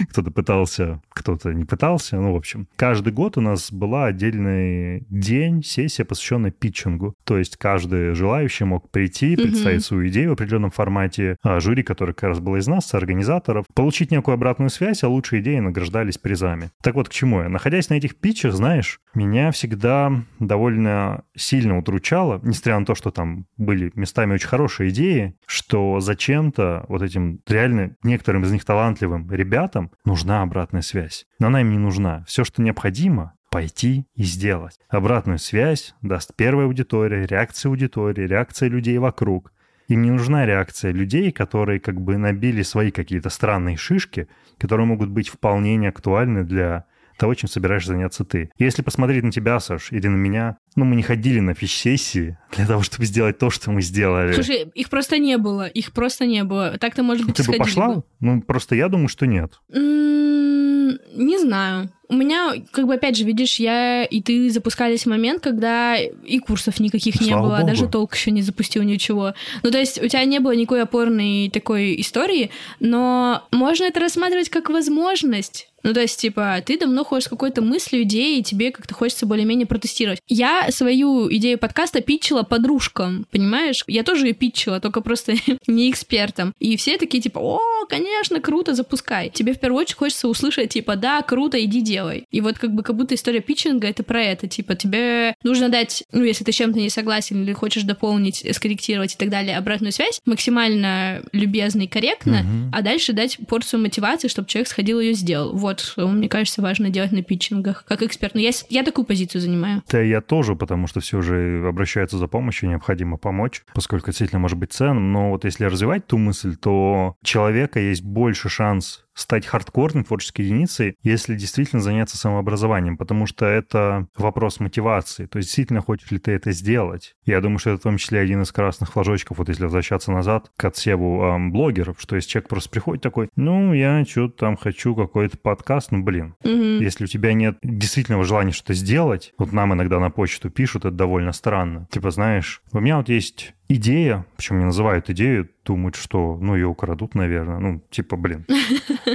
кто-то пытался, кто-то не пытался. Ну, в общем, каждый год у нас была отдельный день, сессия, посвященная питчингу. То есть каждый желающий мог прийти, представить mm-hmm. свою идею в определенном формате. А жюри, которое как раз было из нас, организаторов, получить некую обратную связь, а лучшие идеи награждались призами. Так вот, к чему я? Находясь на этих питчах, знаешь, меня всегда довольно сильно утручало, несмотря на то, что там были местами очень хорошие идеи, что зачем-то вот этим реально некоторым из них талантливым ребятам нужна обратная связь. Но она им не нужна. Все, что необходимо, пойти и сделать. Обратную связь даст первая аудитория, реакция аудитории, реакция людей вокруг. Им не нужна реакция людей, которые как бы набили свои какие-то странные шишки, которые могут быть вполне неактуальны для того, чем собираешься заняться ты. Если посмотреть на тебя, Саш, или на меня, ну, мы не ходили на фич-сессии для того, чтобы сделать то, что мы сделали. Слушай, их просто не было, их просто не было. Так-то, может быть, Ты бы пошла? Бы. Ну, просто я думаю, что нет. Не знаю. У меня, как бы, опять же, видишь, я и ты запускались в момент, когда и курсов никаких Слава не было, Богу. даже толк еще не запустил ничего. Ну, то есть у тебя не было никакой опорной такой истории, но можно это рассматривать как возможность ну, то есть, типа, ты давно ходишь с какой-то мыслью, идеей, и тебе как-то хочется более-менее протестировать. Я свою идею подкаста питчила подружкам, понимаешь? Я тоже ее питчила, только просто не экспертом. И все такие, типа, о, конечно, круто, запускай. Тебе в первую очередь хочется услышать, типа, да, круто, иди делай. И вот как бы как будто история питчинга — это про это. Типа, тебе нужно дать, ну, если ты чем-то не согласен или хочешь дополнить, скорректировать и так далее, обратную связь, максимально любезно и корректно, угу. а дальше дать порцию мотивации, чтобы человек сходил ее сделал. Вот вот, мне кажется, важно делать на питчингах, как эксперт. Но я, я такую позицию занимаю. Да, я тоже, потому что все же обращаются за помощью, необходимо помочь, поскольку действительно может быть ценным. Но вот если развивать ту мысль, то человека есть больше шанс стать хардкорной творческой единицей, если действительно заняться самообразованием, потому что это вопрос мотивации. То есть действительно хочешь ли ты это сделать? Я думаю, что это в том числе один из красных флажочков, вот если возвращаться назад к отсеву эм, блогеров, что если человек просто приходит такой, ну, я что-то там хочу какой-то подкаст, ну, блин. Мгм. Если у тебя нет действительного желания что-то сделать, вот нам иногда на почту пишут, это довольно странно. Типа, знаешь, у меня вот есть идея, причем не называют идею, думают, что, ну, ее украдут, наверное. Ну, типа, блин.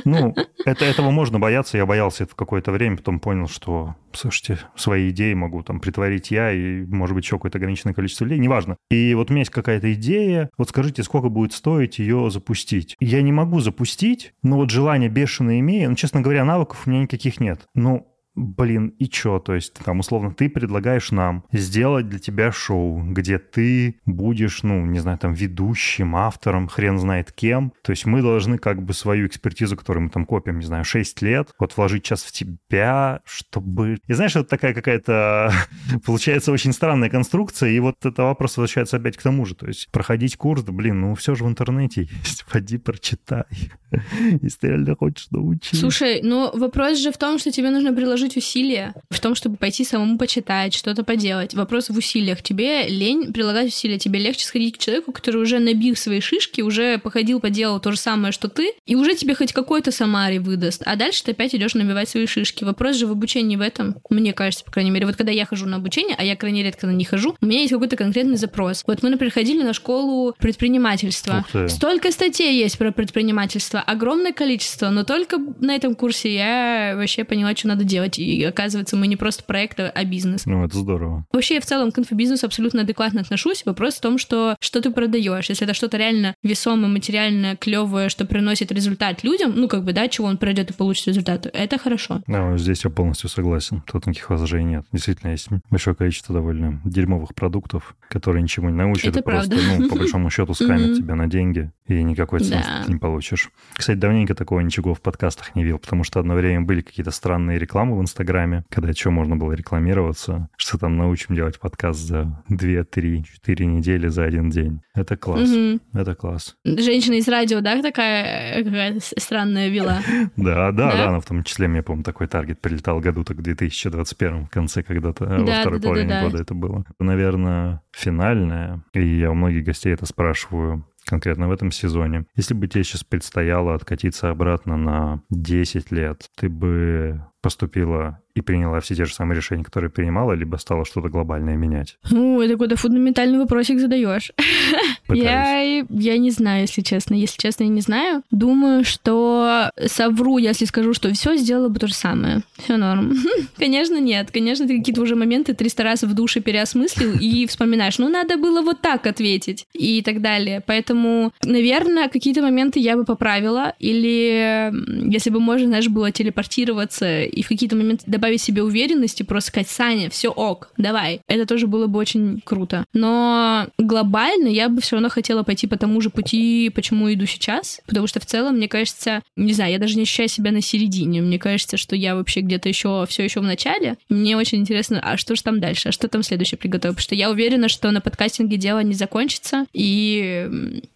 Ну, это, этого можно бояться. Я боялся это какое-то время, потом понял, что, слушайте, свои идеи могу там притворить я и, может быть, еще какое-то ограниченное количество людей, неважно. И вот у меня есть какая-то идея, вот скажите, сколько будет стоить ее запустить? Я не могу запустить, но вот желание бешеное имею. Ну, честно говоря, навыков у меня никаких нет. Ну, Блин, и чё? То есть, там, условно, ты предлагаешь нам сделать для тебя шоу, где ты будешь, ну, не знаю, там, ведущим, автором, хрен знает кем. То есть мы должны как бы свою экспертизу, которую мы там копим, не знаю, 6 лет, вот вложить час в тебя, чтобы... И знаешь, это такая какая-то, получается, очень странная конструкция, и вот это вопрос возвращается опять к тому же. То есть проходить курс, блин, ну, все же в интернете есть, пойди прочитай, если ты реально хочешь научиться. Слушай, ну вопрос же в том, что тебе нужно приложить усилия, в том, чтобы пойти самому почитать, что-то поделать. Вопрос в усилиях. Тебе лень прилагать усилия, тебе легче сходить к человеку, который уже набил свои шишки, уже походил, поделал то же самое, что ты, и уже тебе хоть какой-то самари выдаст. А дальше ты опять идешь набивать свои шишки. Вопрос же в обучении в этом, мне кажется, по крайней мере. Вот когда я хожу на обучение, а я крайне редко на них хожу, у меня есть какой-то конкретный запрос. Вот мы, например, ходили на школу предпринимательства. Столько статей есть про предпринимательство, огромное количество, но только на этом курсе я вообще поняла, что надо делать. И оказывается, мы не просто проект, а бизнес. Ну, это здорово. Вообще, я в целом к инфобизнесу абсолютно адекватно отношусь. Вопрос в том, что что ты продаешь. Если это что-то реально весомое, материальное, клевое, что приносит результат людям, ну, как бы, да, чего он пройдет и получит результат, это хорошо. Да, здесь я полностью согласен. Тут никаких возражений нет. Действительно, есть большое количество довольно дерьмовых продуктов, которые ничему не научат. Это и просто, ну, по большому счету, скамят тебя на деньги, и никакой ценности ты не получишь. Кстати, давненько такого ничего в подкастах не видел, потому что одно время были какие-то странные рекламы Инстаграме, когда что можно было рекламироваться, что там научим делать подкаст за 2, 3, 4 недели за один день. Это класс. Мгм. Это класс. Женщина из радио, да, такая какая-то с- странная вела? Да, да, Да? но в том числе, мне, помню, такой таргет прилетал году так в 2021 в конце когда-то, э, во второй половине да, да. года это было. Наверное, финальное, и я у многих гостей это спрашиваю, конкретно в этом сезоне. Если бы тебе сейчас предстояло откатиться обратно на 10 лет, ты бы поступила и приняла все те же самые решения, которые принимала, либо стала что-то глобальное менять? Ну, это какой-то фундаментальный вопросик задаешь. Пытаюсь. Я, я не знаю, если честно. Если честно, я не знаю. Думаю, что совру, если скажу, что все сделала бы то же самое. Все норм. Конечно, нет. Конечно, ты какие-то уже моменты 300 раз в душе переосмыслил и вспоминаешь, ну, надо было вот так ответить и так далее. Поэтому, наверное, какие-то моменты я бы поправила. Или если бы можно, знаешь, было телепортироваться и в какие-то моменты добавить себе уверенности, просто сказать, Саня, все ок, давай. Это тоже было бы очень круто. Но глобально я бы все равно хотела пойти по тому же пути, почему иду сейчас. Потому что в целом, мне кажется, не знаю, я даже не ощущаю себя на середине. Мне кажется, что я вообще где-то еще все еще в начале. Мне очень интересно, а что же там дальше? А что там следующее приготовить? Потому что я уверена, что на подкастинге дело не закончится. И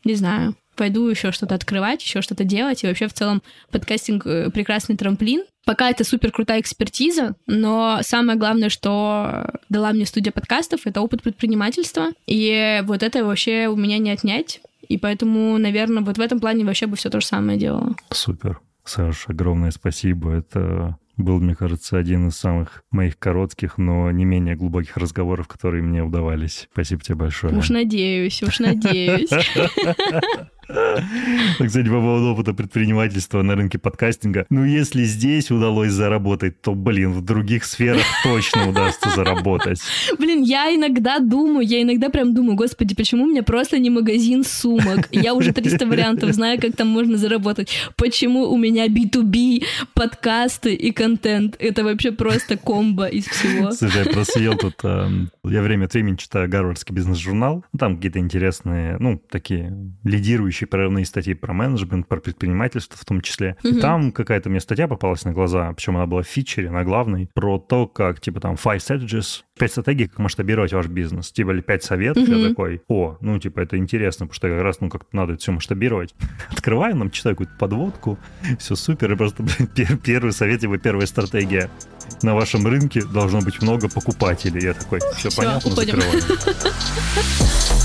не знаю, пойду еще что-то открывать, еще что-то делать. И вообще в целом подкастинг э, прекрасный трамплин. Пока это супер крутая экспертиза, но самое главное, что дала мне студия подкастов, это опыт предпринимательства. И вот это вообще у меня не отнять. И поэтому, наверное, вот в этом плане вообще бы все то же самое делала. Супер. Саш, огромное спасибо. Это был, мне кажется, один из самых моих коротких, но не менее глубоких разговоров, которые мне удавались. Спасибо тебе большое. Уж надеюсь, уж надеюсь. Кстати, по поводу опыта предпринимательства на рынке подкастинга. Ну, если здесь удалось заработать, то, блин, в других сферах точно удастся заработать. Блин, я иногда думаю, я иногда прям думаю, господи, почему у меня просто не магазин сумок? Я уже 300 вариантов знаю, как там можно заработать. Почему у меня B2B, подкасты и контент? Это вообще просто комбо из всего. Слушай, я просто съел тут... эм, Я время от времени читаю гарвардский бизнес-журнал. Ну, Там какие-то интересные, ну, такие лидирующие еще прорывные статьи про менеджмент, про предпринимательство в том числе. Мгм. И там какая-то мне статья попалась на глаза, причем она была в фичере, на главной, про то, как, типа, там, five strategies, пять стратегий, как масштабировать ваш бизнес. Типа, или пять советов. Я Мгм. такой, о, ну, типа, это интересно, потому что как раз, ну, как-то надо это все масштабировать. Открываю, нам читаю какую-то подводку, все супер, и просто, блин, пер- первый совет, типа, первая стратегия. На вашем рынке должно быть много покупателей. Я такой, все Всё, понятно, уходим». закрываю.